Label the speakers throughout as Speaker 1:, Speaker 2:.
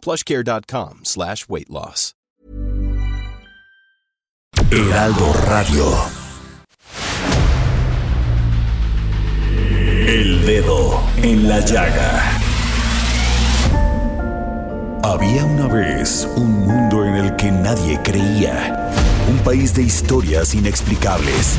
Speaker 1: plushcare.com slash weight loss.
Speaker 2: Heraldo Radio. El dedo en la llaga. Había una vez un mundo en el que nadie creía. Un país de historias inexplicables.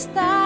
Speaker 3: Está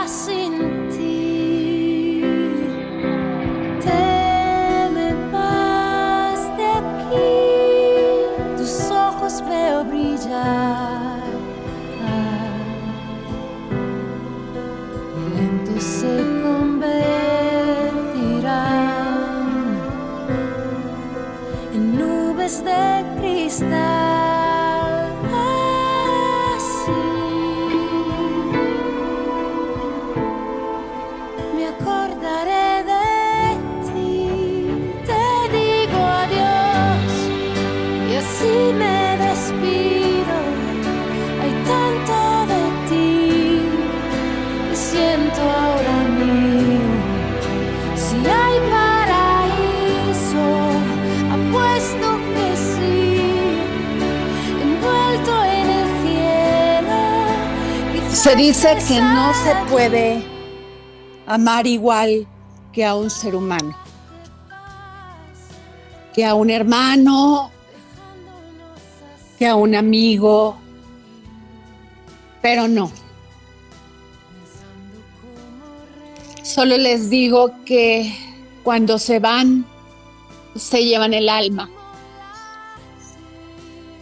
Speaker 4: dice que no se puede amar igual que a un ser humano, que a un hermano, que a un amigo, pero no. Solo les digo que cuando se van, se llevan el alma.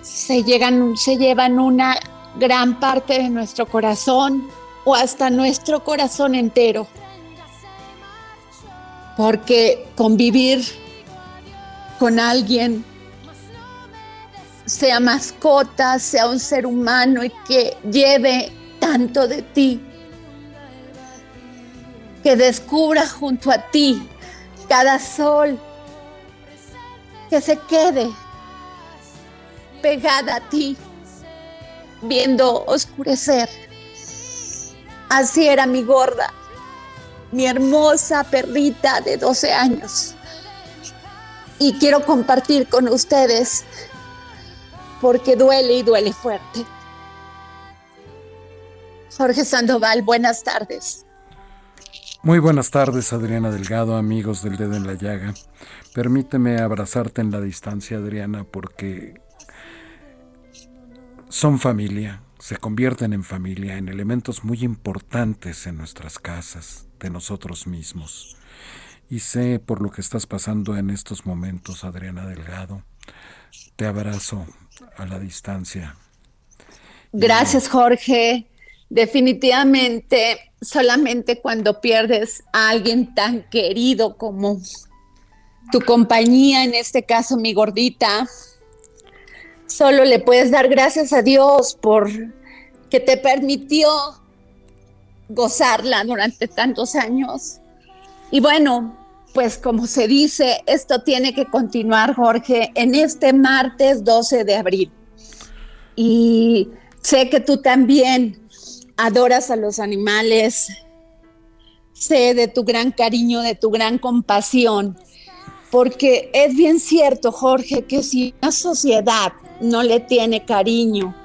Speaker 4: Se, llegan, se llevan una gran parte de nuestro corazón o hasta nuestro corazón entero. Porque convivir con alguien, sea mascota, sea un ser humano y que lleve tanto de ti, que descubra junto a ti cada sol, que se quede pegada a ti, viendo oscurecer. Así era mi gorda, mi hermosa perrita de 12 años. Y quiero compartir con ustedes porque duele y duele fuerte. Jorge Sandoval, buenas tardes.
Speaker 5: Muy buenas tardes, Adriana Delgado, amigos del Dedo en la Llaga. Permíteme abrazarte en la distancia, Adriana, porque son familia, se convierten en familia, en elementos muy importantes en nuestras casas, de nosotros mismos. Y sé por lo que estás pasando en estos momentos, Adriana Delgado. Te abrazo a la distancia.
Speaker 4: Gracias, Jorge. Definitivamente, solamente cuando pierdes a alguien tan querido como tu compañía, en este caso mi gordita, solo le puedes dar gracias a Dios por que te permitió gozarla durante tantos años. Y bueno, pues como se dice, esto tiene que continuar, Jorge, en este martes 12 de abril. y sé que tú también adoras a los animales, sé de tu gran cariño, de tu gran compasión, porque es bien cierto, Jorge, que si una sociedad no le tiene cariño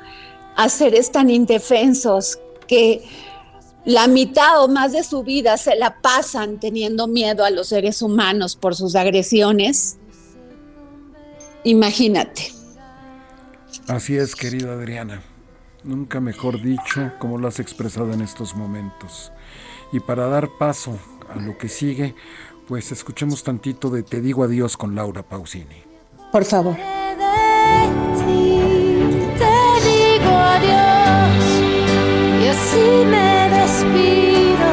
Speaker 4: a seres tan indefensos que la mitad o más de su vida se la pasan teniendo miedo a los seres humanos por sus agresiones, imagínate.
Speaker 5: Así es, querida Adriana. Nunca mejor dicho como lo has expresado en estos momentos. Y para dar paso a lo que sigue, pues escuchemos tantito de Te digo adiós con Laura Pausini.
Speaker 4: Por favor.
Speaker 3: Te digo adiós y así me despido.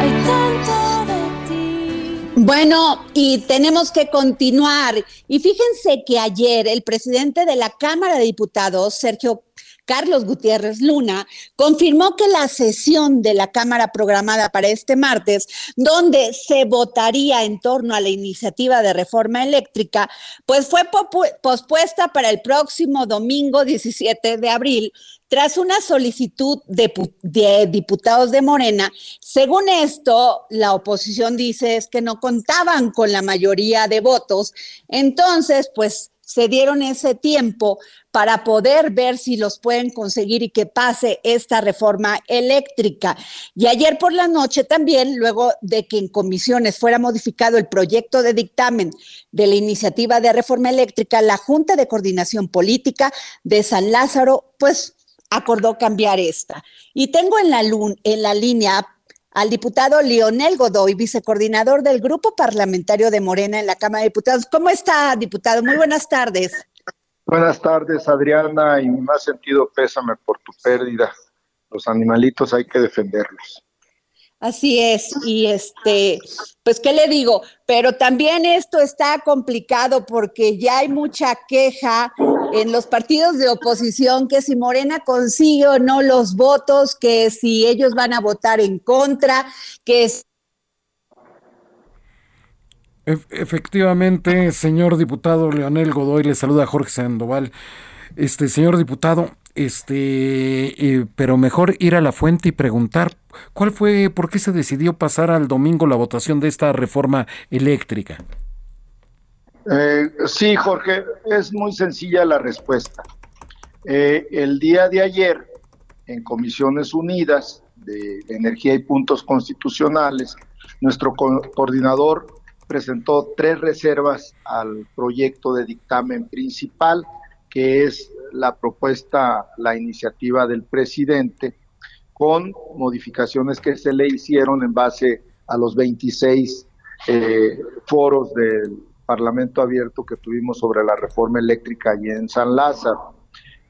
Speaker 3: Hay tanto de ti.
Speaker 4: Bueno, y tenemos que continuar. Y fíjense que ayer el presidente de la Cámara de Diputados, Sergio Carlos Gutiérrez Luna, confirmó que la sesión de la Cámara programada para este martes, donde se votaría en torno a la iniciativa de reforma eléctrica, pues fue pospuesta para el próximo domingo 17 de abril, tras una solicitud de, de, diputados de Morena. Según esto, la oposición dice es que no contaban con la mayoría de votos. Entonces, pues se dieron ese tiempo para poder ver si los pueden conseguir y que pase esta reforma eléctrica. Y ayer por la noche también, luego de que en comisiones fuera modificado el proyecto de dictamen de la iniciativa de reforma eléctrica, la Junta de Coordinación Política de San Lázaro, pues acordó cambiar esta. Y tengo en la, en la línea al diputado Leonel Godoy, vicecoordinador del Grupo Parlamentario de Morena en la Cámara de Diputados. ¿Cómo está, diputado? Muy buenas tardes.
Speaker 6: Buenas tardes, Adriana, y mi más sentido pésame por tu pérdida. Los animalitos hay que defenderlos.
Speaker 4: Así es, y este, pues, ¿qué le digo? Pero también esto está complicado porque ya hay mucha queja en los partidos de oposición que si Morena consigue o no los votos, que si ellos van a votar en contra, que es...
Speaker 5: Efectivamente, señor diputado Leonel Godoy, le saluda Jorge Sandoval. Este, señor diputado, este, eh, pero mejor ir a la fuente y preguntar cuál fue, por qué se decidió pasar al domingo la votación de esta reforma eléctrica.
Speaker 6: Eh, sí, Jorge, es muy sencilla la respuesta. Eh, el día de ayer, en Comisiones Unidas de Energía y Puntos Constitucionales, nuestro co coordinador presentó tres reservas al proyecto de dictamen principal, que es la propuesta, la iniciativa del presidente, con modificaciones que se le hicieron en base a los 26 eh, foros del Parlamento Abierto que tuvimos sobre la reforma eléctrica allí en San Lázaro.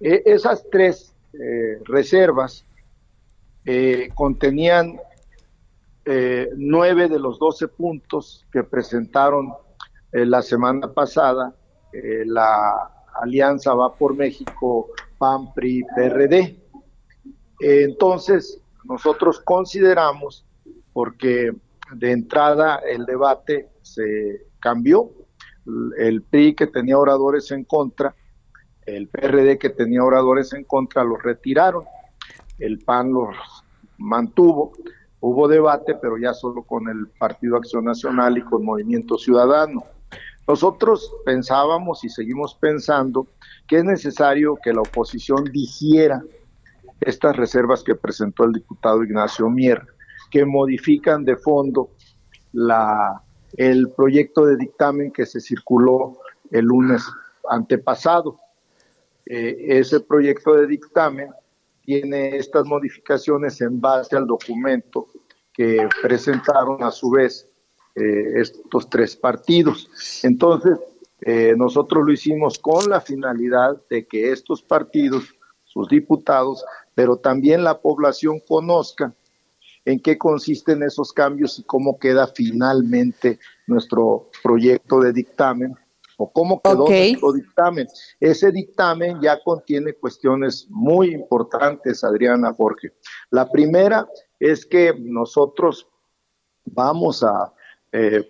Speaker 6: E, esas tres eh, reservas eh, contenían eh, nueve de los doce puntos que presentaron la semana pasada la Alianza Va por México, PAN, PRI, PRD. entonces, nosotros consideramos, porque de entrada el debate se cambió, el PRI que tenía oradores en contra, el PRD que tenía oradores en contra los retiraron, el PAN los mantuvo, hubo debate, pero ya solo con el Partido Acción Nacional y con Movimiento Ciudadano. Nosotros pensábamos y seguimos pensando que es necesario que la oposición dijera estas reservas que presentó el diputado Ignacio Mier, que modifican de fondo la el proyecto de dictamen que se circuló el lunes antepasado. Eh, ese proyecto de dictamen tiene estas modificaciones en base al documento que presentaron a su vez eh, estos tres partidos. Entonces, eh, nosotros lo hicimos con la finalidad de que estos partidos, sus diputados, pero también la población conozca en qué consisten esos cambios y cómo queda finalmente nuestro proyecto de dictamen o cómo quedó nuestro dictamen. Ese dictamen ya contiene cuestiones muy importantes, Adriana Jorge. La primera es que nosotros vamos a eh,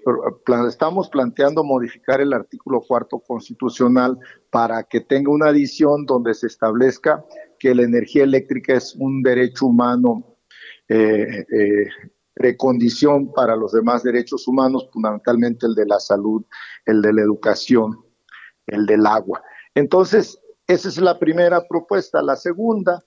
Speaker 6: estamos planteando modificar el artículo cuarto constitucional para que tenga una adición donde se establezca que la energía eléctrica es un derecho humano eh, eh, precondición para los demás derechos humanos, fundamentalmente el de la salud, el de la educación, el del agua. Entonces, esa es la primera propuesta. La segunda,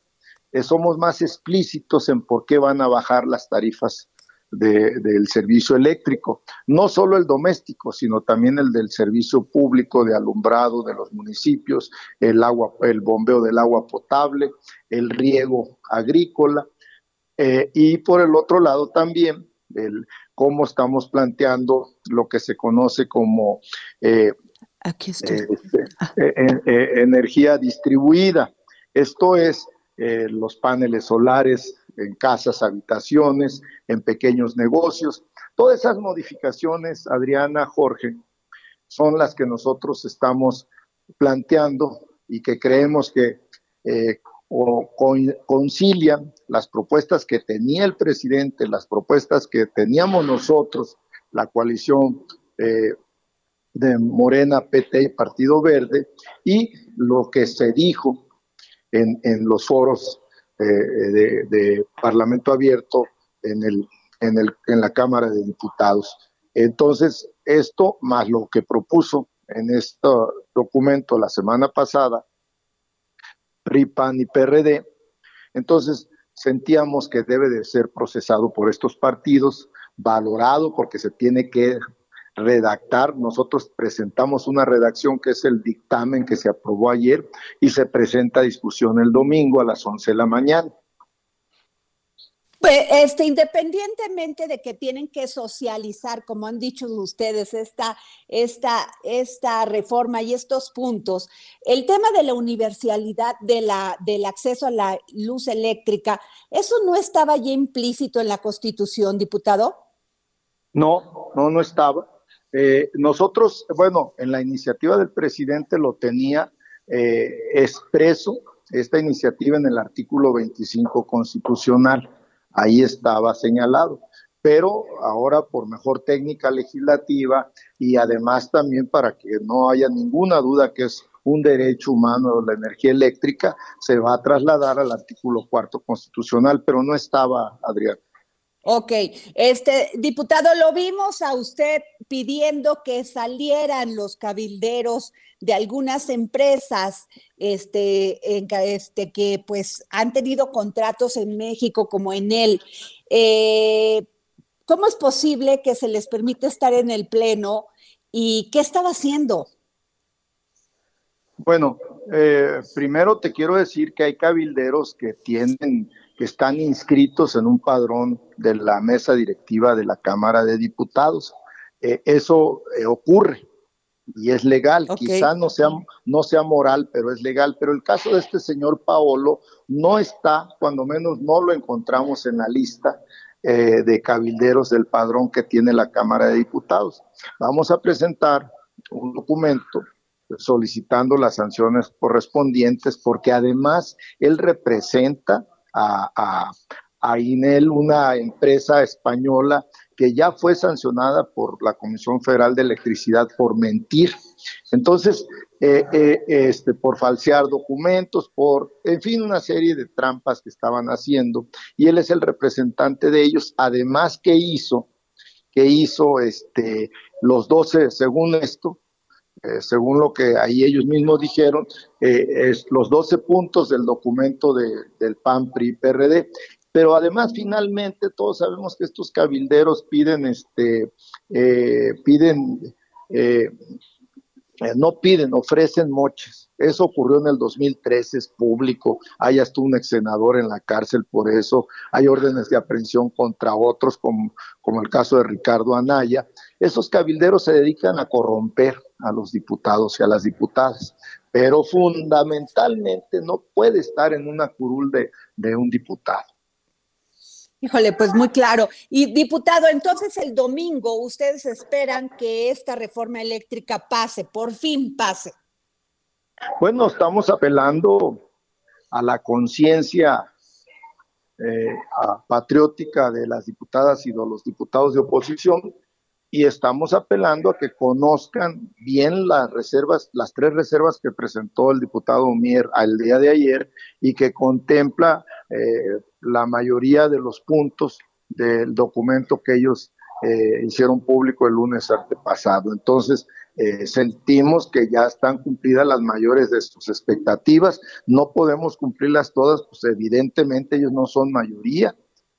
Speaker 6: somos más explícitos en por qué van a bajar las tarifas del servicio eléctrico, no solo el doméstico, sino también el del servicio público de alumbrado de los municipios, el agua, el bombeo del agua potable, el riego agrícola, eh, y por el otro lado también el cómo estamos planteando lo que se conoce como eh, este, ah. eh, energía distribuida. Esto es los paneles solares en casas, habitaciones, en pequeños negocios. Todas esas modificaciones, Adriana, Jorge, son las que nosotros estamos planteando y que creemos que eh, concilian las propuestas que tenía el presidente, las propuestas que teníamos nosotros, la coalición eh, de Morena, PT y Partido Verde, y lo que se dijo en, en los foros eh, de, Parlamento abierto en, el, en, el, en la Cámara de Diputados. Entonces, esto más lo que propuso en este documento la semana pasada, PRI, PAN y PRD, entonces sentíamos que debe de ser procesado por estos partidos, valorado porque se tiene que redactar. Nosotros presentamos una redacción que es el dictamen que se aprobó ayer y se presenta a discusión el domingo a las 11 de la mañana.
Speaker 4: Pues, este, independientemente de que tienen que socializar, como han dicho ustedes, esta, esta, esta reforma y estos puntos, el tema de la universalidad de la, del acceso a la luz eléctrica, ¿eso no estaba ya implícito en la Constitución, diputado?
Speaker 6: No, no, no estaba. Eh, nosotros, bueno, en la iniciativa del presidente lo tenía eh, expreso, esta iniciativa en el artículo 25 constitucional, ahí estaba señalado, pero ahora por mejor técnica legislativa y además también para que no haya ninguna duda que es un derecho humano la energía eléctrica, se va a trasladar al artículo cuarto constitucional, pero no estaba, Adrián.
Speaker 4: Ok, este diputado, lo vimos a usted pidiendo que salieran los cabilderos de algunas empresas este, este, que pues han tenido contratos en México como en él. Eh, ¿Cómo es posible que se les permite estar en el Pleno y qué estaba haciendo?
Speaker 6: Bueno, eh, primero te quiero decir que hay cabilderos que tienen que están inscritos en un padrón de la mesa directiva de la Cámara de Diputados. Eh, eso eh, ocurre y es legal. Quizá no sea, no sea moral, pero es legal. Pero el caso de este señor Paolo no está, cuando menos no lo encontramos en la lista de cabilderos del padrón que tiene la Cámara de Diputados. Vamos a presentar un documento solicitando las sanciones correspondientes porque además él representa a, a, INEL, una empresa española que ya fue sancionada por la Comisión Federal de Electricidad por mentir. Entonces, eh, eh, este, por falsear documentos, por, en fin, una serie de trampas que estaban haciendo. Y él es el representante de ellos. Además, que hizo? Que hizo este, los 12, según esto, eh, según lo que ahí ellos mismos dijeron, eh, es los 12 puntos del documento de, del PAN, PRI, PRD. Pero además, finalmente, todos sabemos que estos cabilderos piden, este, eh, piden eh, no piden, ofrecen moches. Eso ocurrió en el 2013, es público. Hay hasta un ex senador en la cárcel por eso. Hay órdenes de aprehensión contra otros, como, como el caso de Ricardo Anaya. Esos cabilderos se dedican a corromper a los diputados y a las diputadas, pero fundamentalmente no puede estar en una curul de un diputado.
Speaker 4: Híjole, pues muy claro. Y diputado, entonces el domingo ustedes esperan que esta reforma eléctrica pase, por fin pase.
Speaker 6: Bueno, estamos apelando a la conciencia eh, patriótica de las diputadas y de los diputados de oposición y estamos apelando a que conozcan bien las reservas, las tres reservas que presentó el diputado Mier al día de ayer y que contempla eh, la mayoría de los puntos del documento que ellos eh, hicieron público el lunes pasado. Entonces, eh, sentimos que ya están cumplidas las mayores de sus expectativas. No podemos cumplirlas todas, pues evidentemente ellos no son mayoría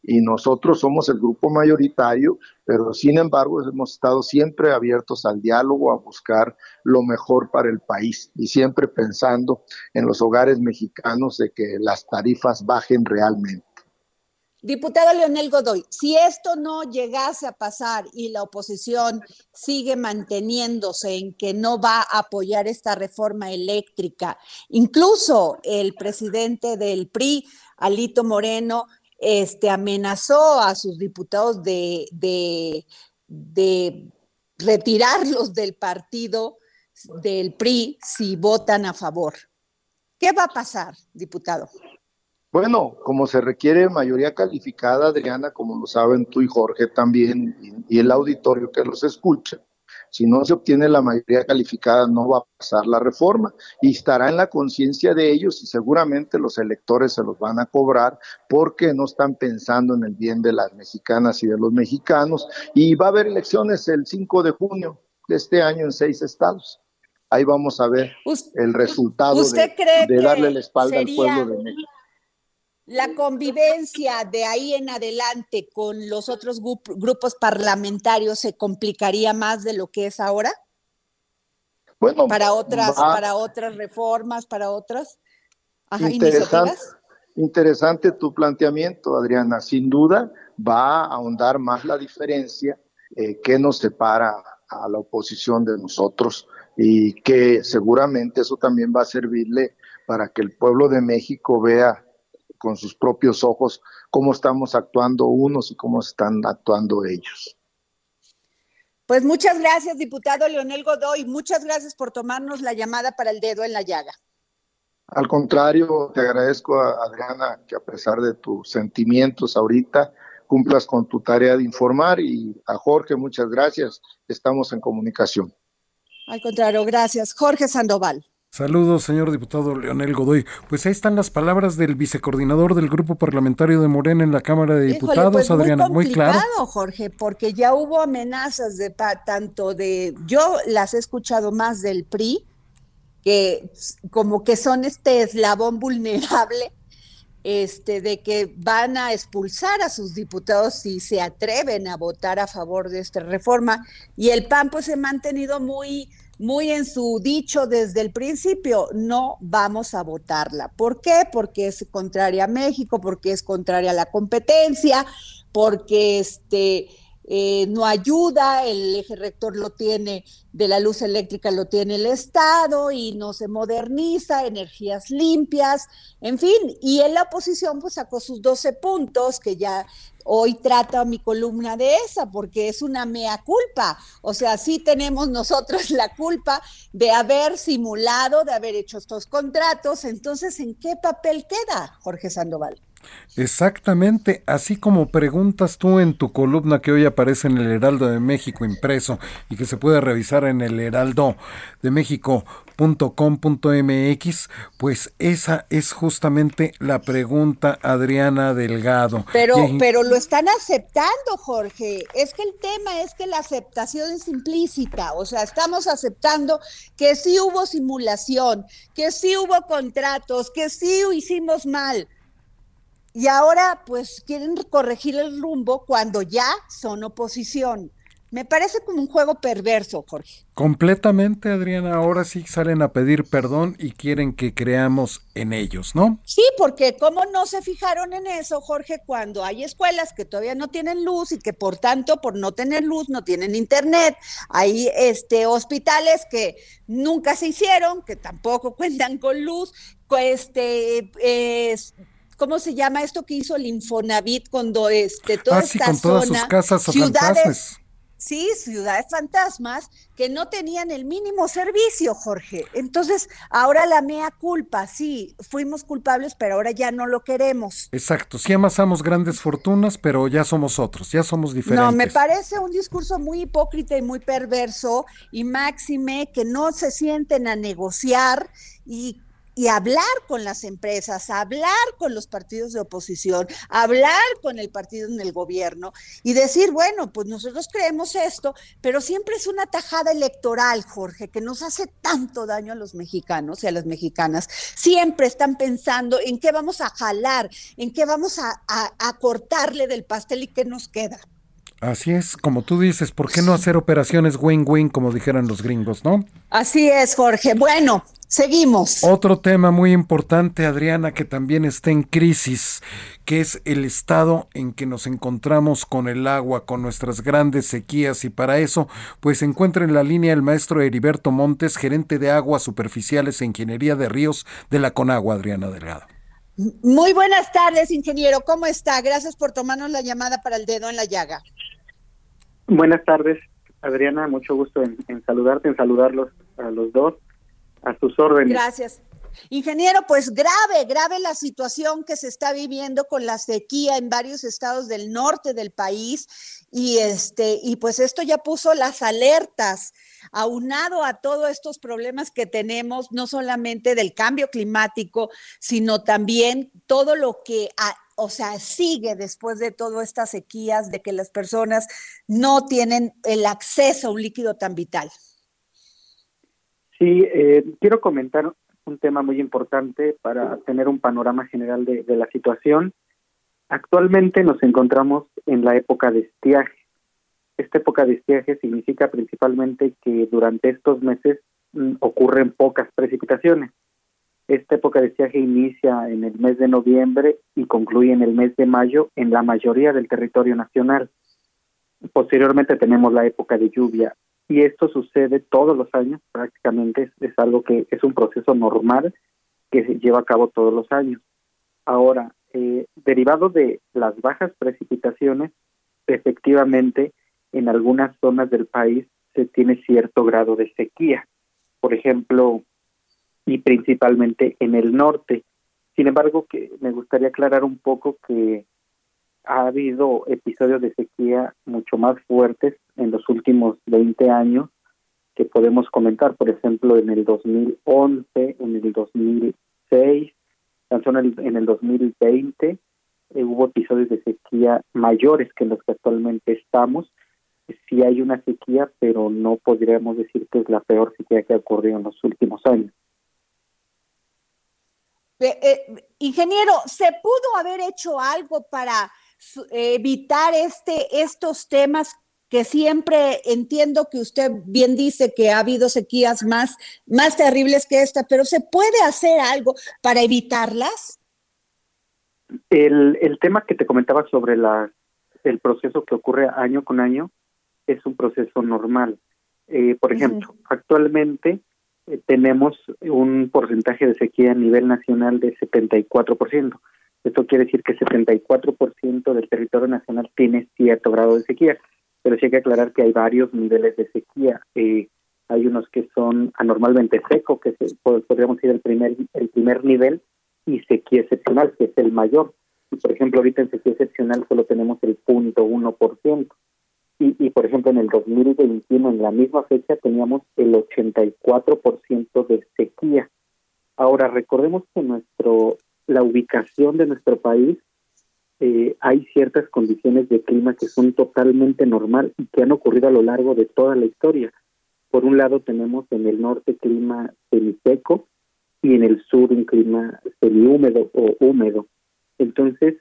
Speaker 6: y nosotros somos el grupo mayoritario, pero sin embargo hemos estado siempre abiertos al diálogo, a buscar lo mejor para el país y siempre pensando en los hogares mexicanos de que las tarifas bajen realmente.
Speaker 4: Diputado Leonel Godoy, si esto no llegase a pasar y la oposición sigue manteniéndose en que no va a apoyar esta reforma eléctrica, incluso el presidente del PRI, Alito Moreno, este, amenazó a sus diputados de, de, retirarlos del partido del PRI si votan a favor. ¿Qué va a pasar, diputado?
Speaker 6: Bueno, como se requiere mayoría calificada, Adriana, como lo saben tú y Jorge también, y, el auditorio que los escucha, si no se obtiene la mayoría calificada, no va a pasar la reforma y estará en la conciencia de ellos y seguramente los electores se los van a cobrar porque no están pensando en el bien de las mexicanas y de los mexicanos. Y va a haber elecciones el 5 de junio de este año en seis estados. Ahí vamos a ver el resultado de, darle la espalda al pueblo de México
Speaker 4: la convivencia de ahí en adelante con los otros grupos parlamentarios se complicaría más de lo que es ahora?
Speaker 6: Bueno,
Speaker 4: para otras, para otras reformas, para otras
Speaker 6: interesante, interesante tu planteamiento, Adriana. Sin duda va a ahondar más la diferencia eh, que nos separa a la oposición de nosotros y que seguramente eso también va a servirle para que el pueblo de México vea con sus propios ojos cómo estamos actuando unos y cómo están actuando ellos.
Speaker 4: Pues muchas gracias, diputado Leonel Godoy. Muchas gracias por tomarnos la llamada para el dedo en la llaga.
Speaker 6: Al contrario, te agradezco, a Adriana, que a pesar de tus sentimientos ahorita, cumplas con tu tarea de informar y a Jorge, muchas gracias. Estamos en comunicación.
Speaker 4: Al contrario, gracias. Jorge Sandoval.
Speaker 5: Saludos, señor diputado Leonel Godoy. Pues ahí están las palabras del vicecoordinador del grupo parlamentario de Morena en la Cámara de Diputados, pues Adriana. Muy, claro.
Speaker 4: Jorge, porque ya hubo amenazas de tanto de. Yo las he escuchado más del PRI, que como que son este eslabón vulnerable este, de que van a expulsar a sus diputados si se atreven a votar a favor de esta reforma. Y el PAN pues se ha mantenido muy muy en su dicho desde el principio, no vamos a votarla. ¿Por qué? Porque es contraria a México, porque es contraria a la competencia, porque este, eh, no ayuda, el eje rector lo tiene, de la luz eléctrica lo tiene el Estado y no se moderniza, energías limpias, en fin, y en la oposición pues sacó sus 12 puntos que ya hoy trata mi columna de esa, porque es una mea culpa. O sea, sí tenemos nosotros la culpa de haber simulado, de haber hecho estos contratos. Entonces, ¿en qué papel queda Jorge Sandoval?
Speaker 5: Exactamente, así como preguntas tú en tu columna que hoy aparece en el Heraldo de México impreso y que se puede revisar en el heraldo de México.com.mx, pues esa es justamente la pregunta Adriana Delgado.
Speaker 4: Pero, pero lo están aceptando, Jorge. Es que el tema es que la aceptación es implícita, o sea, estamos aceptando que sí hubo simulación, que sí hubo contratos, que sí hicimos mal y ahora pues quieren corregir el rumbo cuando ya son oposición. Me parece como un juego perverso, Jorge.
Speaker 5: Completamente, Adriana. Ahora sí salen a pedir perdón y quieren que creamos en ellos, ¿no?
Speaker 4: Sí, porque ¿cómo no se fijaron en eso, Jorge, cuando hay escuelas que todavía no tienen luz y que por tanto, por no tener luz, no tienen internet? Hay este, hospitales que nunca se hicieron, que tampoco cuentan con luz, este, ¿cómo se llama esto que hizo el Infonavit cuando este, toda
Speaker 5: ah,
Speaker 4: esta
Speaker 5: con todas sus casas ciudades,
Speaker 4: sí, ciudades fantasmas que no tenían el mínimo servicio, Jorge. Entonces, ahora la mea culpa, sí, fuimos culpables, pero ahora ya no lo queremos.
Speaker 5: Exacto, sí amasamos grandes fortunas, pero ya somos otros, ya somos diferentes.
Speaker 4: No, me parece un discurso muy hipócrita y muy perverso, y máxime que no se sienten a negociar y y hablar con las empresas, hablar con los partidos de oposición, hablar con el partido en el gobierno y decir, bueno, pues nosotros creemos esto, pero siempre es una tajada electoral, Jorge, que nos hace tanto daño a los mexicanos y a las mexicanas. Siempre están pensando en qué vamos a jalar, en qué vamos a, a cortarle del pastel y qué nos queda.
Speaker 5: Así es, como tú dices, ¿por qué no hacer operaciones win-win como dijeran los gringos, no?
Speaker 4: Así es, Jorge. Bueno, seguimos.
Speaker 5: Otro tema muy importante, Adriana, que también está en crisis, que es el estado en que nos encontramos con el agua, con nuestras grandes sequías y para eso, pues se encuentra en la línea el maestro Heriberto Montes, gerente de aguas superficiales e ingeniería de ríos de la Conagua, Adriana Delgado.
Speaker 4: Muy buenas tardes, ingeniero. ¿Cómo está? Gracias por tomarnos la llamada para el dedo en la llaga.
Speaker 7: Buenas tardes, Adriana. Mucho gusto en, saludarte, en saludarlos a los dos, a sus órdenes.
Speaker 4: Gracias. Ingeniero, pues grave, grave la situación que se está viviendo con la sequía en varios estados del norte del país y este y pues esto ya puso las alertas aunado a todos estos problemas que tenemos, no solamente del cambio climático, sino también todo lo que, o sea, sigue después de todas estas sequías, de que las personas no tienen el acceso a un líquido tan vital.
Speaker 7: Sí, eh, quiero comentar un tema muy importante para tener un panorama general de la situación. Actualmente nos encontramos en la época de estiaje esta época de estiaje significa principalmente que durante estos meses mm, ocurren pocas precipitaciones. Esta época de estiaje inicia en el mes de noviembre y concluye en el mes de mayo en la mayoría del territorio nacional. Posteriormente tenemos la época de lluvia y esto sucede todos los años, prácticamente es, algo que es un proceso normal que se lleva a cabo todos los años. Ahora, eh, derivado de las bajas precipitaciones, efectivamente en algunas zonas del país se tiene cierto grado de sequía, por ejemplo, y principalmente en el norte. Sin embargo, que me gustaría aclarar un poco que ha habido episodios de sequía mucho más fuertes en los últimos 20 años que podemos comentar, por ejemplo, en el 2011, en el 2006, en el, en el 2020 eh, hubo episodios de sequía mayores que los que actualmente estamos sí hay una sequía, pero no podríamos decir que es la peor sequía que ha ocurrido en los últimos años.
Speaker 4: Eh, eh, ingeniero, ¿se pudo haber hecho algo para evitar este, estos temas que siempre entiendo que usted bien dice que ha habido sequías más, más terribles que esta, pero ¿se puede hacer algo para evitarlas?
Speaker 7: El, el tema que te comentaba sobre la, el proceso que ocurre año con año, es un proceso normal. Eh, por ejemplo, actualmente eh, tenemos un porcentaje de sequía a nivel nacional de 74%. Esto quiere decir que 74% del territorio nacional tiene cierto grado de sequía, pero sí hay que aclarar que hay varios niveles de sequía. Eh, hay unos que son anormalmente secos, que se, podríamos decir el primer, el primer nivel, y sequía excepcional, que es el mayor. Por ejemplo, ahorita en sequía excepcional solo tenemos el punto uno por ciento. Y, y, por ejemplo, en el 2021, en la misma fecha, teníamos el 84% de sequía. Ahora, recordemos que nuestro la ubicación de nuestro país eh, hay ciertas condiciones de clima que son totalmente normal y que han ocurrido a lo largo de toda la historia. Por un lado tenemos en el norte clima semiseco y en el sur un clima semihúmedo o húmedo. Entonces,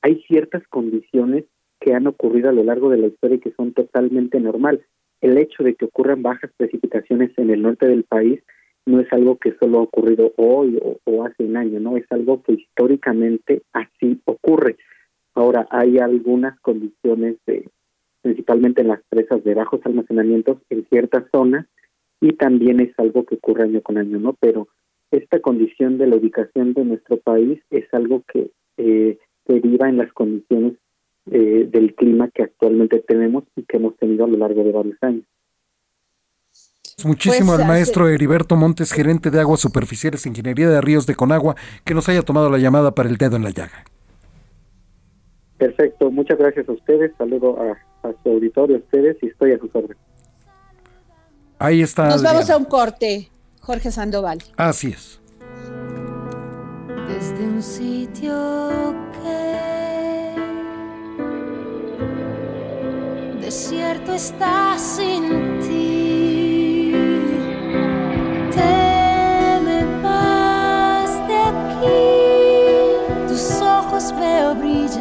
Speaker 7: hay ciertas condiciones que han ocurrido a lo largo de la historia y que son totalmente normal. El hecho de que ocurran bajas precipitaciones en el norte del país no es algo que solo ha ocurrido hoy o, hace un año, no, es algo que históricamente así ocurre. Ahora, hay algunas condiciones, de, principalmente en las presas de bajos almacenamientos en ciertas zonas, y también es algo que ocurre año con año, ¿no? Pero esta condición de la ubicación de nuestro país es algo que eh, deriva en las condiciones eh, del clima que actualmente tenemos y que hemos tenido a lo largo de varios años.
Speaker 5: Muchísimo
Speaker 4: Pues,
Speaker 5: al maestro Heriberto Montes, gerente de aguas superficiales, Ingeniería de Ríos de Conagua, que nos haya tomado la llamada para el dedo en la llaga.
Speaker 7: Perfecto, muchas gracias a ustedes, saludo a, a su auditorio, a ustedes y estoy a sus órdenes.
Speaker 5: Ahí está.
Speaker 4: Nos vamos a un corte, Jorge Sandoval.
Speaker 5: Así es.
Speaker 3: desde un sitio que desierto está sin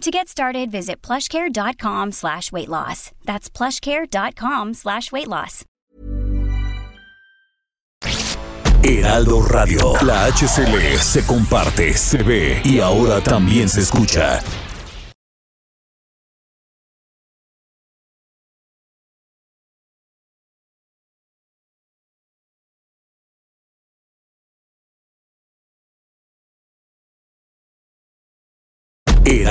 Speaker 8: To get started, visit plushcare.com slash weight loss. That's plushcare.com slash weight loss.
Speaker 2: Heraldo Radio. La HCL se comparte, se ve y ahora también se escucha.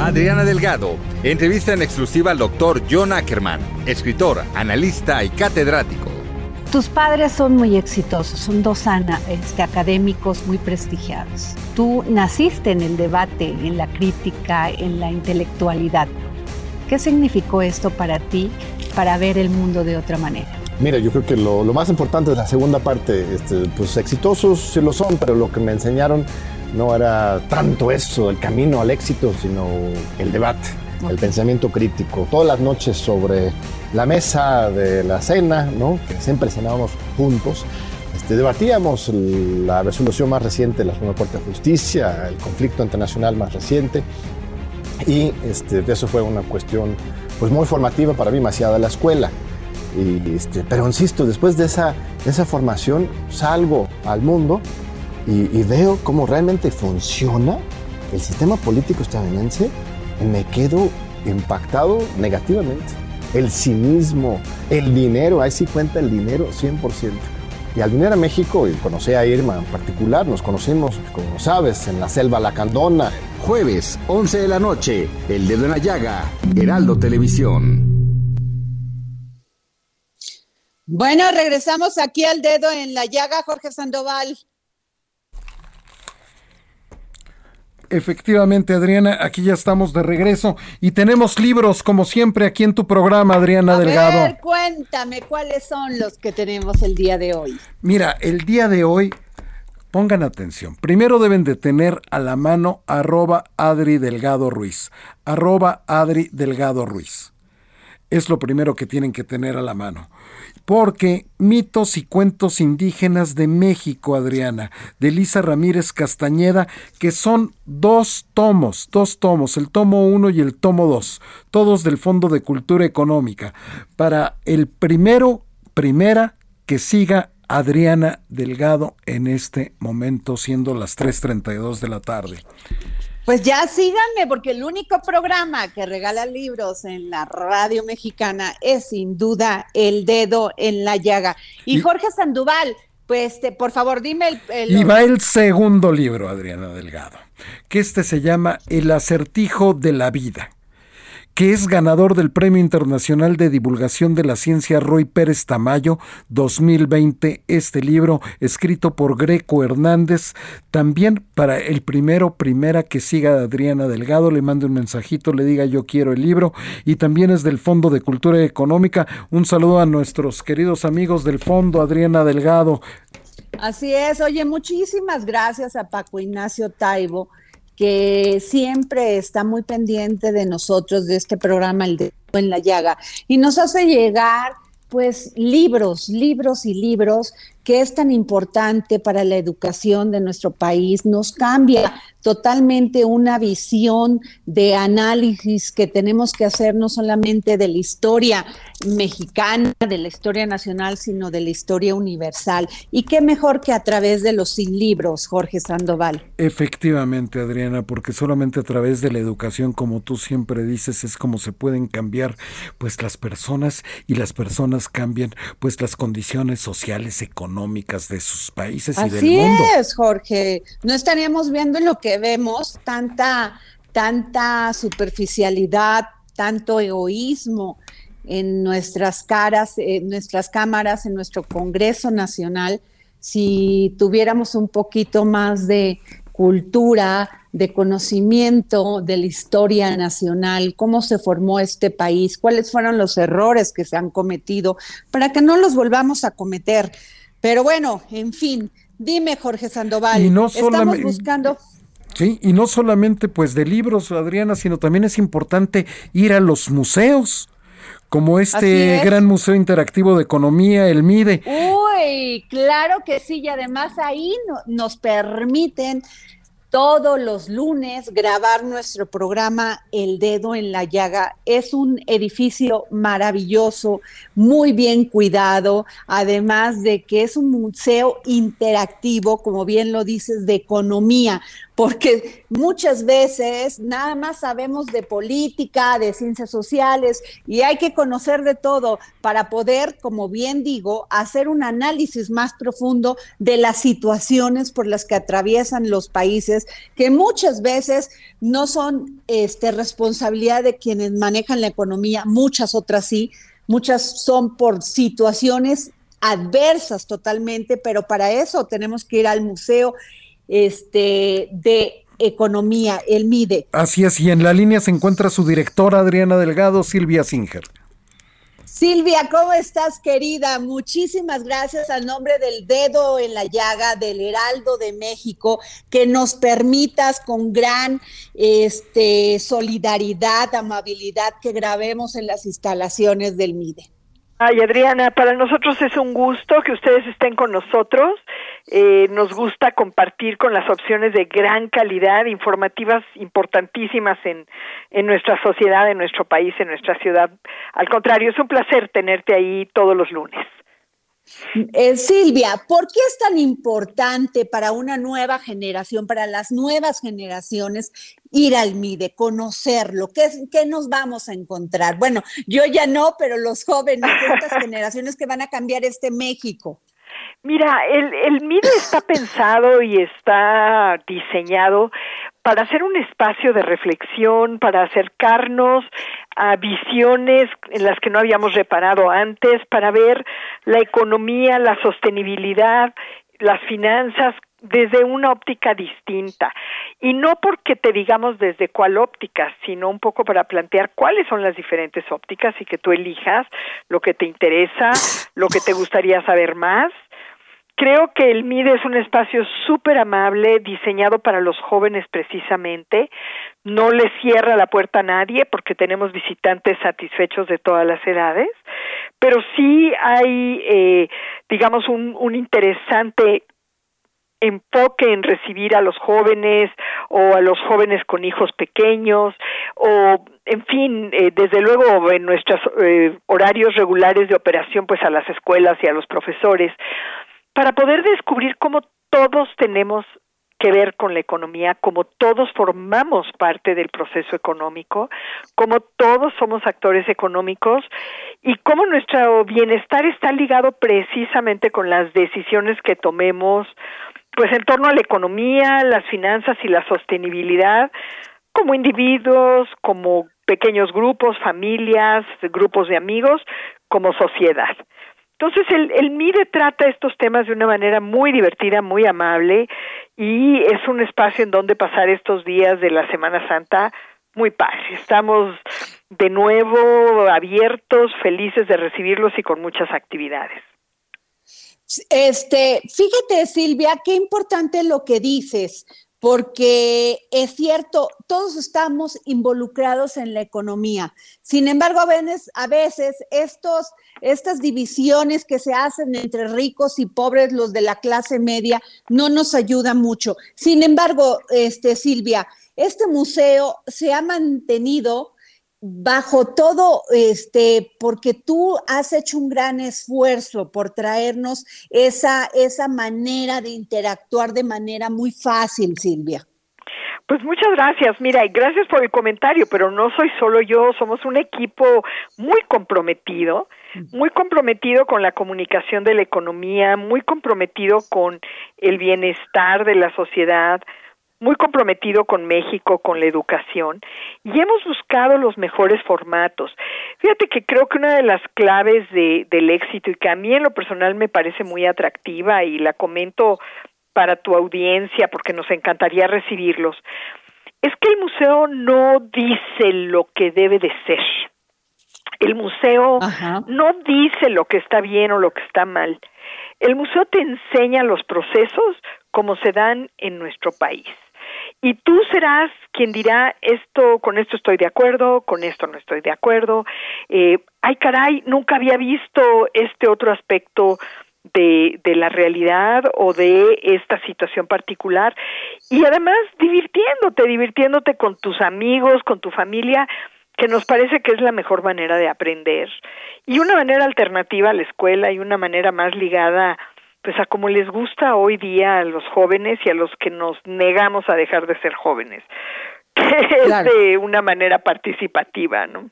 Speaker 9: Adriana Delgado, entrevista en exclusiva al doctor John Ackerman, escritor, analista y catedrático.
Speaker 10: Tus padres son muy exitosos, son dos este, académicos muy prestigiados. Tú naciste en el debate, en la crítica, en la intelectualidad. ¿Qué significó esto para ti para ver el mundo de otra manera?
Speaker 11: Mira, yo creo que lo, lo más importante es la segunda parte. Este, pues exitosos sí lo son, pero lo que me enseñaron no era tanto eso, el camino al éxito, sino el debate, el pensamiento crítico. Todas las noches sobre la mesa de la cena, ¿no? que siempre cenábamos juntos, este, debatíamos la resolución más reciente de la Suprema Corte de Justicia, el conflicto internacional más reciente, y este, eso fue una cuestión pues, muy formativa para mí, más allá de la escuela. Este, pero insisto, después de esa, esa formación salgo al mundo y, y veo cómo realmente funciona el sistema político estadounidense y me quedo impactado negativamente. El cinismo, el dinero, ahí sí cuenta el dinero 100%. Y al venir a México y conocí a Irma en particular, nos conocimos, como sabes, en la selva lacandona.
Speaker 9: Jueves, 11 de la noche, El Dedo en la Llaga, Heraldo Televisión.
Speaker 4: Bueno, regresamos aquí al dedo en la llaga, Jorge Sandoval.
Speaker 5: Efectivamente, Adriana, aquí ya estamos de regreso y tenemos libros, como siempre, aquí en tu programa, Adriana
Speaker 4: A
Speaker 5: Delgado.
Speaker 4: ver, cuéntame cuáles son los que tenemos el día de hoy.
Speaker 5: Mira, el día de hoy, pongan atención. Primero deben de tener a la mano arroba Adri Delgado Ruiz. Arroba Adri Delgado Ruiz. Es lo primero que tienen que tener a la mano. Porque mitos y cuentos indígenas de México, Adriana, de Lisa Ramírez Castañeda, que son dos tomos, dos tomos, el tomo 1 y el tomo 2, todos del Fondo de Cultura Económica. Para el primero, primera que siga Adriana Delgado en este momento, siendo las 3.32 de la tarde.
Speaker 4: Pues ya síganme, porque el único programa que regala libros en la radio mexicana es sin duda El Dedo en la Llaga. Y Jorge Sandoval, Pues, por favor, dime el, el...
Speaker 5: Y va el segundo libro, Adriana Delgado, que este se llama El acertijo de la vida que es ganador del Premio Internacional de Divulgación de la Ciencia Roy Pérez Tamayo 2020. Este libro, escrito por Greco Hernández, también para el primero, primera que siga a Adriana Delgado, le mande un mensajito, le diga yo quiero el libro, y también es del Fondo de Cultura Económica. Un saludo a nuestros queridos amigos del Fondo, Adriana Delgado.
Speaker 4: Así es, oye, muchísimas gracias a Paco Ignacio Taibo que siempre está muy pendiente de nosotros, de este programa El Dedo en la Llaga, y nos hace llegar pues libros, libros y libros que es tan importante para la educación de nuestro país, nos cambia totalmente una visión de análisis que tenemos que hacer no solamente de la historia mexicana, de la historia nacional, sino de la historia universal. Y qué mejor que a través de los libros, Jorge Sandoval.
Speaker 5: Efectivamente, Adriana, porque solamente a través de la educación, como tú siempre dices, es como se pueden cambiar pues las personas y las personas cambian pues las condiciones sociales, económicas de sus países y del mundo.
Speaker 4: Así es, Jorge. No estaríamos viendo lo que vemos tanta, tanta superficialidad, tanto egoísmo en nuestras caras, en nuestras cámaras, en nuestro Congreso Nacional, si tuviéramos un poquito más de cultura, de conocimiento de la historia nacional, cómo se formó este país, cuáles fueron los errores que se han cometido, para que no los volvamos a cometer. Pero bueno, en fin, dime Jorge Sandoval, y no estamos buscando...
Speaker 5: Sí, y no solamente pues de libros, Adriana, sino también es importante ir a los museos, como este gran museo interactivo de economía, el MIDE.
Speaker 4: Uy, claro que sí, y además ahí nos permiten todos los lunes grabar nuestro programa El Dedo en la Llaga. Es un edificio maravilloso, muy bien cuidado, además de que es un museo interactivo, como bien lo dices, de economía, porque muchas veces nada más sabemos de política, de ciencias sociales, y hay que conocer de todo para poder, como bien digo, hacer un análisis más profundo de las situaciones por las que atraviesan los países, que muchas veces no son este, responsabilidad de quienes manejan la economía, muchas otras sí, muchas son por situaciones adversas totalmente, pero para eso tenemos que ir al museo este, de Economía, el MIDE.
Speaker 5: Así es, y en la línea se encuentra su directora Adriana Delgado, Silvia Singer.
Speaker 4: Silvia, ¿cómo estás, querida? Muchísimas gracias al nombre del dedo en la llaga del Heraldo de México, que nos permitas con gran este, solidaridad, amabilidad, que grabemos en las instalaciones del MIDE.
Speaker 12: Ay, Adriana, para nosotros es un gusto que ustedes estén con nosotros. Eh, nos gusta compartir con las opciones de gran calidad, informativas importantísimas en, en nuestra sociedad, en nuestro país, en nuestra ciudad. Al contrario, es un placer tenerte ahí todos los lunes.
Speaker 4: Eh, Silvia, ¿por qué es tan importante para una nueva generación, para las nuevas generaciones, ir al MIDE, conocerlo? ¿Qué, ¿Qué, nos vamos a encontrar? Bueno, yo ya no, pero los jóvenes de estas generaciones que van a cambiar este México.
Speaker 12: Mira, el, el MIDE está pensado y está diseñado para hacer un espacio de reflexión, para acercarnos a visiones en las que no habíamos reparado antes, para ver la economía, la sostenibilidad, las finanzas desde una óptica distinta. Y no porque te digamos desde cuál óptica, sino un poco para plantear cuáles son las diferentes ópticas y que tú elijas lo que te interesa, lo que te gustaría saber más Creo que el MIDE es un espacio súper amable, diseñado para los jóvenes precisamente. No le cierra la puerta a nadie porque tenemos visitantes satisfechos de todas las edades, pero sí hay, eh, digamos, un, interesante enfoque en recibir a los jóvenes o a los jóvenes con hijos pequeños o en fin eh, desde luego en nuestros eh, horarios regulares de operación pues a las escuelas y a los profesores para poder descubrir cómo todos tenemos que ver con la economía, como todos formamos parte del proceso económico, como todos somos actores económicos y cómo nuestro bienestar está ligado precisamente con las decisiones que tomemos pues en torno a la economía, las finanzas y la sostenibilidad como individuos, como pequeños grupos, familias, grupos de amigos, como sociedad. Entonces, el, el MIDE trata estos temas de una manera muy divertida, muy amable, y es un espacio en donde pasar estos días de la Semana Santa muy padre. Estamos de nuevo abiertos, felices de recibirlos y con muchas actividades.
Speaker 4: Este, fíjate, Silvia, qué importante lo que dices, porque es cierto, todos estamos involucrados en la economía. Sin embargo, a veces, estos, estas divisiones que se hacen entre ricos y pobres, los de la clase media, no nos ayudan mucho. Sin embargo, este, Silvia, este museo se ha mantenido bajo todo, este, porque tú has hecho un gran esfuerzo por traernos esa, esa manera de interactuar de manera muy fácil, Silvia.
Speaker 12: Pues muchas gracias, mira, y gracias por el comentario, pero no soy solo yo, somos un equipo muy comprometido, muy comprometido con la comunicación de la economía, muy comprometido con el bienestar de la sociedad, muy comprometido con México, con la educación, y hemos buscado los mejores formatos. Fíjate que creo que una de las claves de, del éxito, y que a mí en lo personal me parece muy atractiva, y la comento para tu audiencia, porque nos encantaría recibirlos, es que el museo no dice lo que debe de ser. El museo no dice lo que está bien o lo que está mal. El museo te enseña los procesos como se dan en nuestro país y tú serás quien dirá esto, con esto estoy de acuerdo, con esto no estoy de acuerdo. Eh, ay, caray, nunca había visto este otro aspecto de, de la realidad o de esta situación particular. Y además divirtiéndote, divirtiéndote con tus amigos, con tu familia, que nos parece que es la mejor manera de aprender. Y una manera alternativa a la escuela y una manera más ligada pues a como les gusta hoy día a los jóvenes y a los que nos negamos a dejar de ser jóvenes, que es de una manera participativa, ¿no?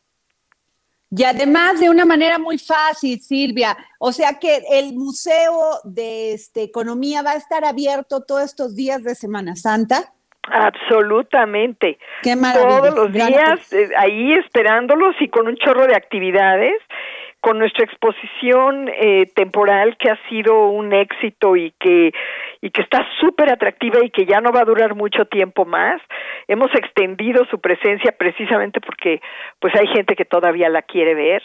Speaker 4: Y además de una manera muy fácil, Silvia. O sea que el Museo de este, Economía va a estar abierto todos estos días de Semana Santa.
Speaker 12: Absolutamente.
Speaker 4: Qué
Speaker 12: Todos los días eh, ahí esperándolos y con un chorro de actividades con nuestra exposición eh, temporal que ha sido un éxito y que y que está súper atractiva y que ya no va a durar mucho tiempo más. Hemos extendido su presencia precisamente porque pues hay gente que todavía la quiere ver.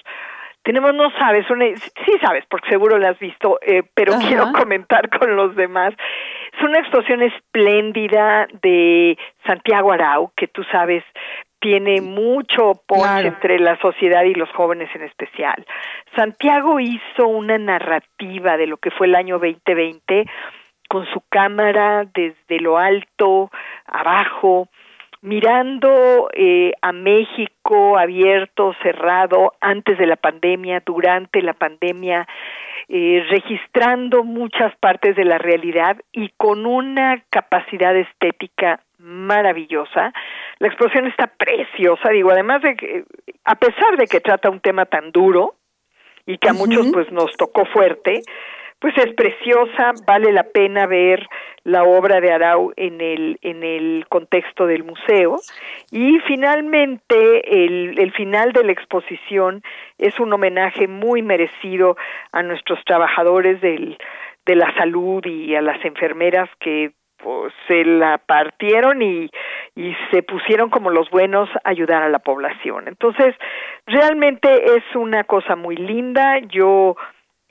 Speaker 12: Tenemos, no sabes, una, sí sabes, porque seguro la has visto, eh, pero quiero comentar con los demás. Es una exposición espléndida de Santiago Arau, que tú sabes, tiene mucho punch entre la sociedad y los jóvenes en especial. Santiago hizo una narrativa de lo que fue el año 2020 con su cámara desde lo alto, abajo, mirando eh, a México abierto, cerrado, antes de la pandemia, durante la pandemia, eh, registrando muchas partes de la realidad y con una capacidad estética maravillosa. La exposición está preciosa, digo, además de que, a pesar de que trata un tema tan duro y que a muchos pues nos tocó fuerte, pues es preciosa, vale la pena ver la obra de Arau en el, en el contexto del museo. Y finalmente, el, el final de la exposición es un homenaje muy merecido a nuestros trabajadores del, de la salud y a las enfermeras que pues, se la partieron y, y se pusieron como los buenos a ayudar a la población. Entonces, realmente es una cosa muy linda. Yo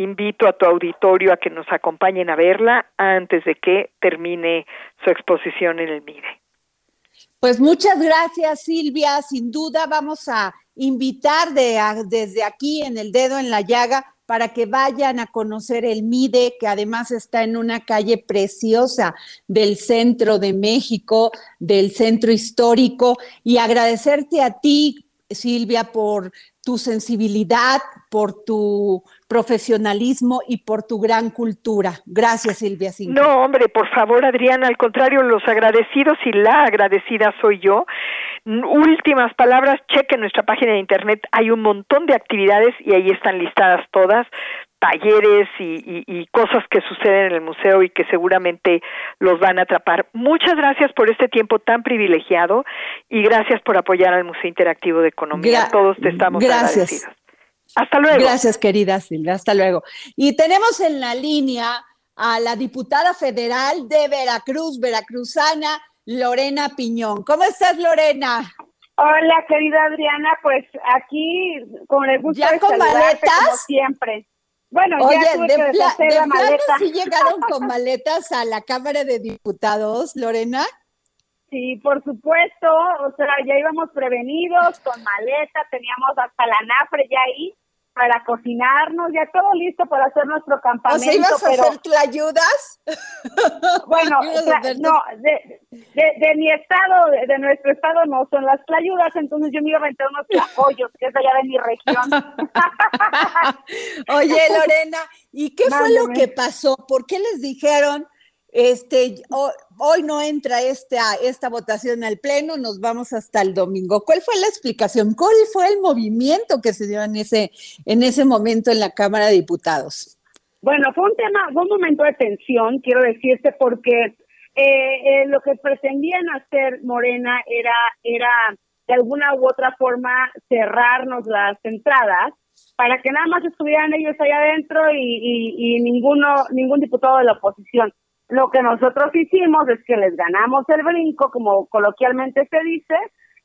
Speaker 12: invito a tu auditorio a que nos acompañen a verla antes de que termine su exposición en el MIDE.
Speaker 4: Pues muchas gracias, Silvia. Sin duda vamos a invitar de, desde aquí en el dedo en la llaga para que vayan a conocer el MIDE, que además está en una calle preciosa del centro de México, del centro histórico, y agradecerte a ti, Silvia, por tu sensibilidad, por tu profesionalismo y por tu gran cultura. Gracias, Silvia.
Speaker 12: No, hombre, por favor, Adriana, al contrario, los agradecidos y la agradecida soy yo. Últimas palabras, cheque nuestra página de internet, hay un montón de actividades y ahí están listadas todas talleres y, y, cosas que suceden en el museo y que seguramente los van a atrapar. Muchas gracias por este tiempo tan privilegiado y gracias por apoyar al Museo Interactivo de Economía. Todos te estamos
Speaker 4: gracias. agradecidos.
Speaker 12: Hasta luego.
Speaker 4: Gracias, querida Silvia. Hasta luego. Y tenemos en la línea a la diputada federal de Veracruz, veracruzana, Lorena Piñón. ¿Cómo estás, Lorena?
Speaker 13: Hola, querida Adriana, pues aquí con el gusto
Speaker 4: ¿Ya con maletas?
Speaker 13: como siempre. Bueno,
Speaker 4: Oye,
Speaker 13: ya tuve
Speaker 4: de,
Speaker 13: que deshacer la maleta.
Speaker 4: ¿sí llegaron con maletas a la Cámara de Diputados, Lorena?
Speaker 13: Sí, por supuesto, o sea, ya íbamos prevenidos con maleta, teníamos hasta la nafre ya ahí para cocinarnos, ya todo listo para hacer nuestro campamento.
Speaker 4: ¿O sea, ibas a hacer tlayudas?
Speaker 13: Bueno, no, de, de, mi estado, de, nuestro estado no son las tlayudas, entonces yo me iba a aventar unos tlacoyos, que es allá de mi región.
Speaker 4: Oye, Lorena, ¿y qué fue lo que pasó? ¿Por qué les dijeron este, hoy no entra esta, esta votación al Pleno, nos vamos hasta el domingo. ¿Cuál fue la explicación? ¿Cuál fue el movimiento que se dio en ese, en ese momento en la Cámara de Diputados?
Speaker 13: Bueno, fue un tema, fue un momento de tensión, quiero decirte, porque eh, eh, lo que pretendían hacer Morena era, era de alguna u otra forma cerrarnos las entradas para que nada más estuvieran ellos allá adentro y, y ninguno, ningún diputado de la oposición. Lo que nosotros hicimos es que les ganamos el brinco, como coloquialmente se dice,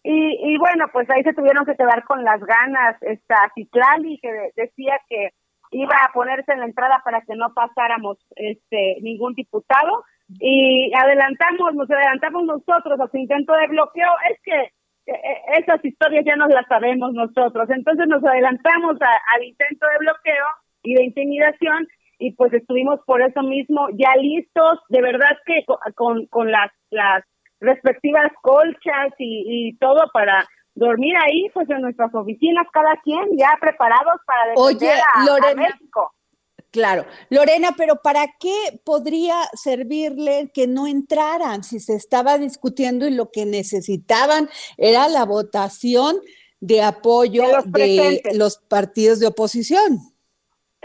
Speaker 13: y, y bueno, pues ahí se tuvieron que quedar con las ganas. Esta Citlali que decía que iba a ponerse en la entrada para que no pasáramos este ningún diputado y adelantamos, nos adelantamos nosotros a su intento de bloqueo. Es que eh, eh, esas historias ya nos las sabemos nosotros. Entonces nos adelantamos al intento de bloqueo y de intimidación y pues estuvimos por eso mismo ya listos, de verdad que con, con las, las respectivas colchas y, y todo para dormir ahí, pues en nuestras oficinas, cada quien ya preparados para
Speaker 4: Oye,
Speaker 13: a,
Speaker 4: Lorena,
Speaker 13: México.
Speaker 4: Claro, Lorena, pero ¿para qué podría servirle que no entraran si se estaba discutiendo y lo que necesitaban era la votación de apoyo de los partidos de oposición?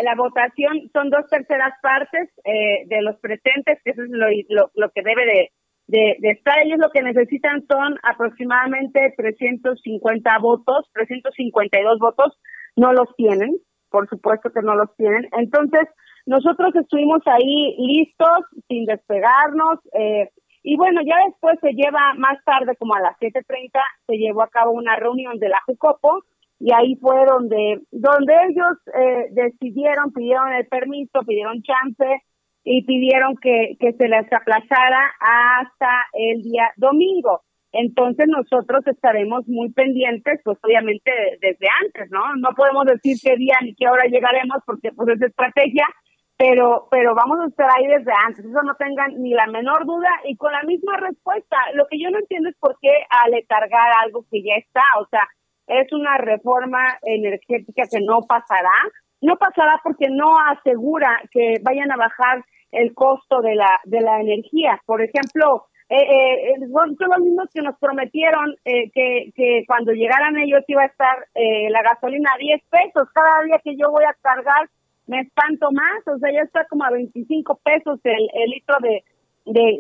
Speaker 13: La votación son dos terceras partes eh, de los presentes, que eso es lo, lo, que debe de, de, estar. Ellos lo que necesitan son aproximadamente 350 votos, 352 votos, no los tienen, por supuesto que no los tienen. Entonces, nosotros estuvimos ahí listos, sin despegarnos, eh, y bueno, ya después se lleva, más tarde, como a las 7.30, se llevó a cabo una reunión de la JUCOPO, y ahí fue donde, donde ellos eh, decidieron, pidieron el permiso, pidieron chance y pidieron que, que se les aplazara hasta el día domingo. Entonces nosotros estaremos muy pendientes, pues obviamente desde antes, ¿no? No podemos decir qué día ni qué hora llegaremos porque pues es estrategia, pero pero vamos a estar ahí desde antes, eso no tengan ni la menor duda y con la misma respuesta. Lo que yo no entiendo es por qué aletargar algo que ya está, o sea, es una reforma energética que no pasará. No pasará porque no asegura que vayan a bajar el costo de la, de la energía. Por ejemplo, eh, eh, son los mismos que nos prometieron eh, que, que cuando llegaran ellos iba a estar eh, la gasolina a 10 pesos. Cada día que yo voy a cargar me espanto más, o sea, ya está como a 25 pesos el, litro de,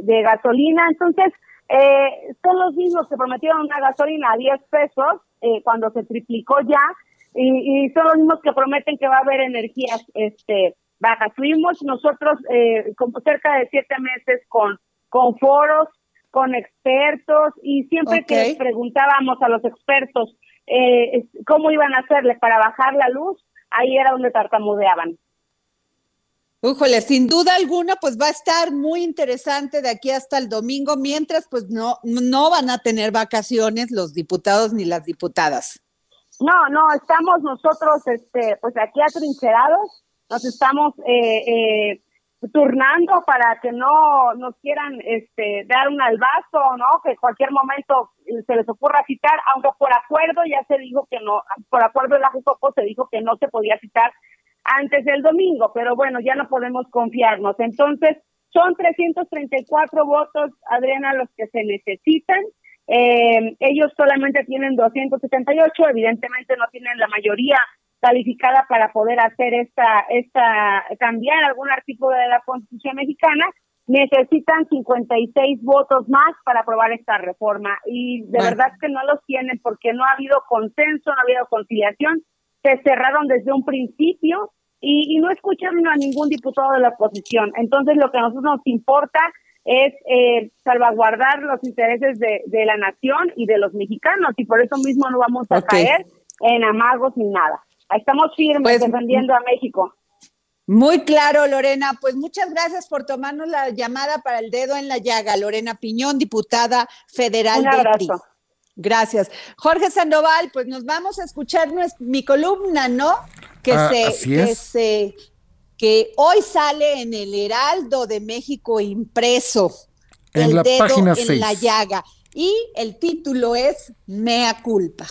Speaker 13: de gasolina. Entonces, eh, son los mismos que prometieron una gasolina a 10 pesos eh, cuando se triplicó ya y, y, son los mismos que prometen que va a haber energías este, bajas. Tuvimos nosotros eh, como cerca de siete meses con, con foros, con expertos y siempre que preguntábamos a los expertos eh, cómo iban a hacerle para bajar la luz, ahí era donde tartamudeaban.
Speaker 4: Újole, sin duda alguna, pues va a estar muy interesante de aquí hasta el domingo, mientras pues no, no van a tener vacaciones los diputados ni las diputadas.
Speaker 13: No, no, estamos nosotros, este, pues aquí atrincherados, nos estamos eh, eh, turnando para que no nos quieran este dar un albazo, ¿no? Que cualquier momento se les ocurra citar, aunque por acuerdo ya se dijo que no, por acuerdo de la se dijo que no se podía citar antes del domingo, pero bueno, ya no podemos confiarnos. Entonces, son 334 votos, Adriana, los que se necesitan. Eh, ellos solamente tienen 278, evidentemente no tienen la mayoría calificada para poder hacer esta, esta, cambiar algún artículo de la Constitución mexicana, necesitan 56 votos más para aprobar esta reforma. Y de verdad que no los tienen porque no ha habido consenso, no ha habido conciliación, se cerraron desde un principio y, no escucharon a ningún diputado de la oposición. Entonces lo que a nosotros nos importa es eh, salvaguardar los intereses de, de, la nación y de los mexicanos y por eso mismo no vamos a caer en amagos ni nada. Estamos firmes pues, defendiendo a México.
Speaker 4: Muy claro, Lorena. Pues muchas gracias por tomarnos la llamada para el dedo en la llaga. Lorena Piñón, diputada federal
Speaker 13: Un
Speaker 4: PRI. Gracias. Jorge Sandoval, pues nos vamos a escuchar mi columna, ¿no? Que
Speaker 5: ah,
Speaker 4: se, que se, que hoy sale en el Heraldo de México impreso.
Speaker 5: En
Speaker 4: el
Speaker 5: la
Speaker 4: dedo
Speaker 5: página
Speaker 4: en la llaga. Y el título es Mea culpa.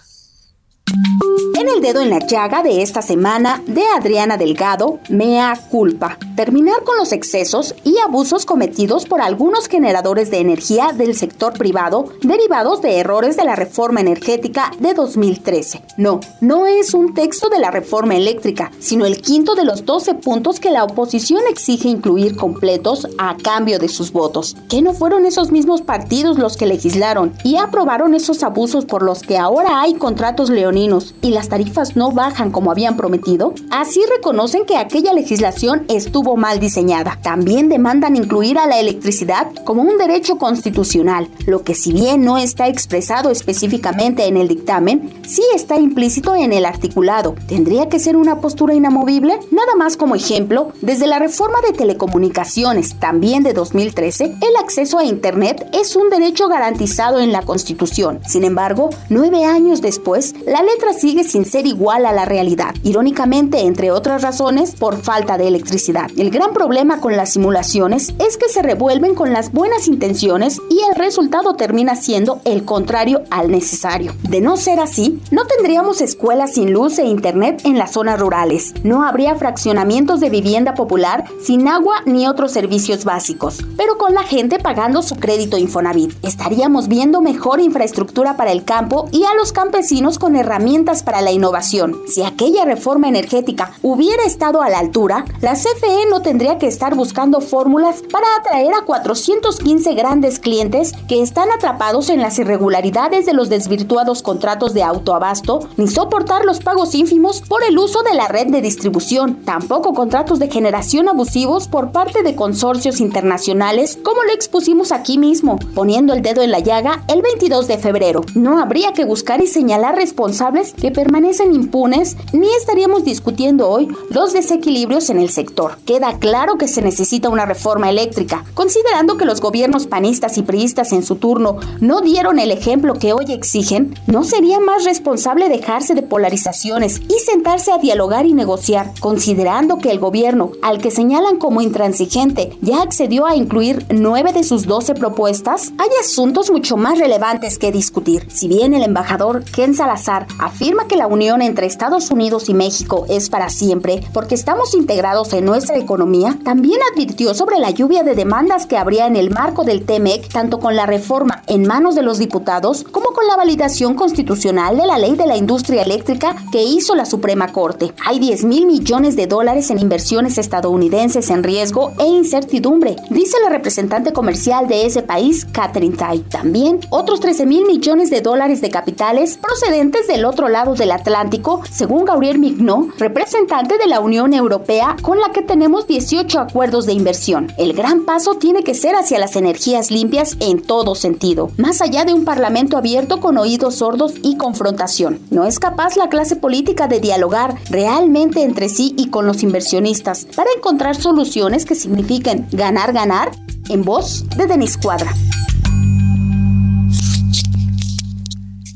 Speaker 14: En el dedo en la llaga de esta semana de Adriana Delgado, mea culpa. Terminar con los excesos y abusos cometidos por algunos generadores de energía del sector privado derivados de errores de la reforma energética de 2013. No, no es un texto de la reforma eléctrica, sino el quinto de los 12 puntos que la oposición exige incluir completos a cambio de sus votos. ¿Que no fueron esos mismos partidos los que legislaron y aprobaron esos abusos por los que ahora hay contratos leoninos y las tarifas no bajan como habían prometido, así reconocen que aquella legislación estuvo mal diseñada. También demandan incluir a la electricidad como un derecho constitucional, lo que si bien no está expresado específicamente en el dictamen, sí está implícito en el articulado. ¿Tendría que ser una postura inamovible? Nada más como ejemplo, desde la reforma de telecomunicaciones, también de 2013, el acceso a Internet es un derecho garantizado en la Constitución. Sin embargo, nueve años después, la letra sigue sin ser igual a la realidad, irónicamente, entre otras razones, por falta de electricidad. El gran problema con las simulaciones es que se revuelven con las buenas intenciones y el resultado termina siendo el contrario al necesario. De no ser así, no tendríamos escuelas sin luz e internet en las zonas rurales, no habría fraccionamientos de vivienda popular sin agua ni otros servicios básicos, pero con la gente pagando su crédito Infonavit. Estaríamos viendo mejor infraestructura para el campo y a los campesinos con herramientas herramientas para la innovación. Si aquella reforma energética hubiera estado a la altura, la CFE no tendría que estar buscando fórmulas para atraer a 415 grandes clientes que están atrapados en las irregularidades de los desvirtuados contratos de autoabasto, ni soportar los pagos ínfimos por el uso de la red de distribución, tampoco contratos de generación abusivos por parte de consorcios internacionales, como lo expusimos aquí mismo, poniendo el dedo en la llaga el 22 de febrero. No habría que buscar y señalar responsables que permanecen impunes, ni estaríamos discutiendo hoy los desequilibrios en el sector. Queda claro que se necesita una reforma eléctrica, considerando que los gobiernos panistas y priistas en su turno no dieron el ejemplo que hoy exigen, ¿no sería más responsable dejarse de polarizaciones y sentarse a dialogar y negociar, considerando que el gobierno, al que señalan como intransigente, ya accedió a incluir nueve de sus doce propuestas? Hay asuntos mucho más relevantes que discutir. Si bien el embajador Ken Salazar afirma que la unión entre Estados Unidos y México es para siempre porque estamos integrados en nuestra economía, también advirtió sobre la lluvia de demandas que habría en el marco del TEMEC, tanto con la reforma en manos de los diputados como con la validación constitucional de la ley de la industria eléctrica que hizo la Suprema Corte. Hay 10 mil millones de dólares en inversiones estadounidenses en riesgo e incertidumbre, dice la representante comercial de ese país, Catherine Tai. También otros 13 mil millones de dólares de capitales procedentes del otro lado del Atlántico, según Gabriel Mignot, representante de la Unión Europea, con la que tenemos 18 acuerdos de inversión. El gran paso tiene que ser hacia las energías limpias en todo sentido, más allá de un parlamento abierto con oídos sordos y confrontación. No es capaz la clase política de dialogar realmente entre sí y con los inversionistas para encontrar soluciones que signifiquen ganar, ganar, en voz de Denis Cuadra.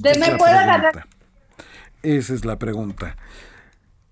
Speaker 4: ¿Me puedo ganar?
Speaker 5: Esa es la pregunta.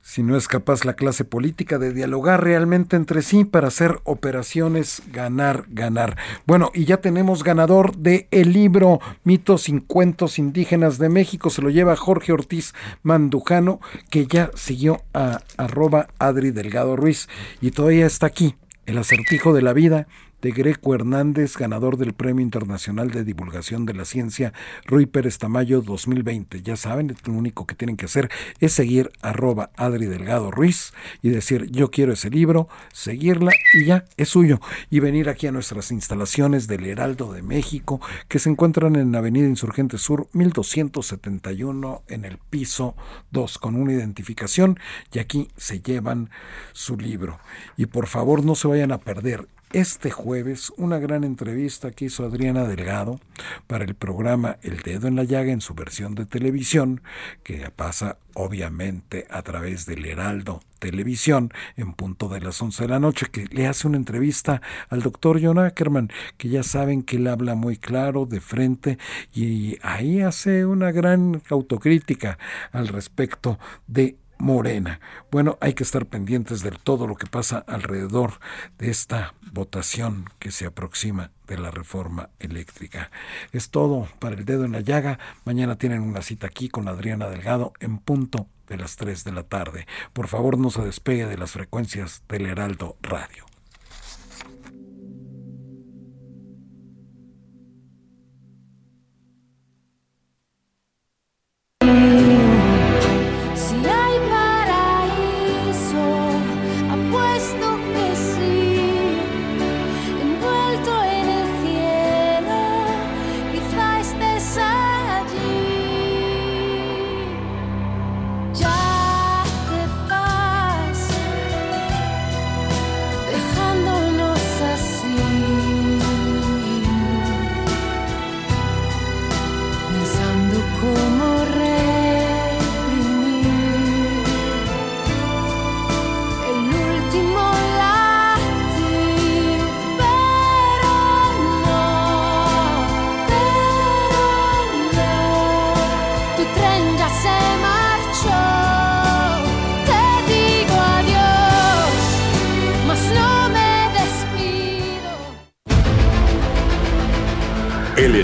Speaker 5: si no es capaz la clase política de dialogar realmente entre sí para hacer operaciones ganar, ganar. Bueno, y ya tenemos ganador de el libro Mitos y Cuentos Indígenas de México, se lo lleva Jorge Ortiz Mandujano, que ya siguió a arroba Adri Delgado Ruiz y todavía está aquí, el acertijo de la vida de Greco Hernández, ganador del Premio Internacional de Divulgación de la Ciencia Rui Pérez Tamayo 2020. Ya saben, lo único que tienen que hacer es seguir arroba Adri Delgado Ruiz y decir yo quiero ese libro, seguirla y ya es suyo. Y venir aquí a nuestras instalaciones del Heraldo de México que se encuentran en Avenida Insurgente Sur 1271 en el piso 2 con una identificación y aquí se llevan su libro. Y por favor no se vayan a perder este jueves una gran entrevista que hizo Adriana Delgado para el programa El Dedo en la Llaga en su versión de televisión, que pasa obviamente a través del Heraldo Televisión en punto de las 11 de la noche, que le hace una entrevista al doctor John Ackerman, que ya saben que él habla muy claro, de frente, y ahí hace una gran autocrítica al respecto de Morena. Bueno, hay que estar pendientes de todo lo que pasa alrededor de esta votación que se aproxima de la reforma eléctrica. Es todo para el dedo en la llaga. Mañana tienen una cita aquí con Adriana Delgado en punto de las 3 de la tarde. Por favor, no se despegue de las frecuencias del Heraldo Radio.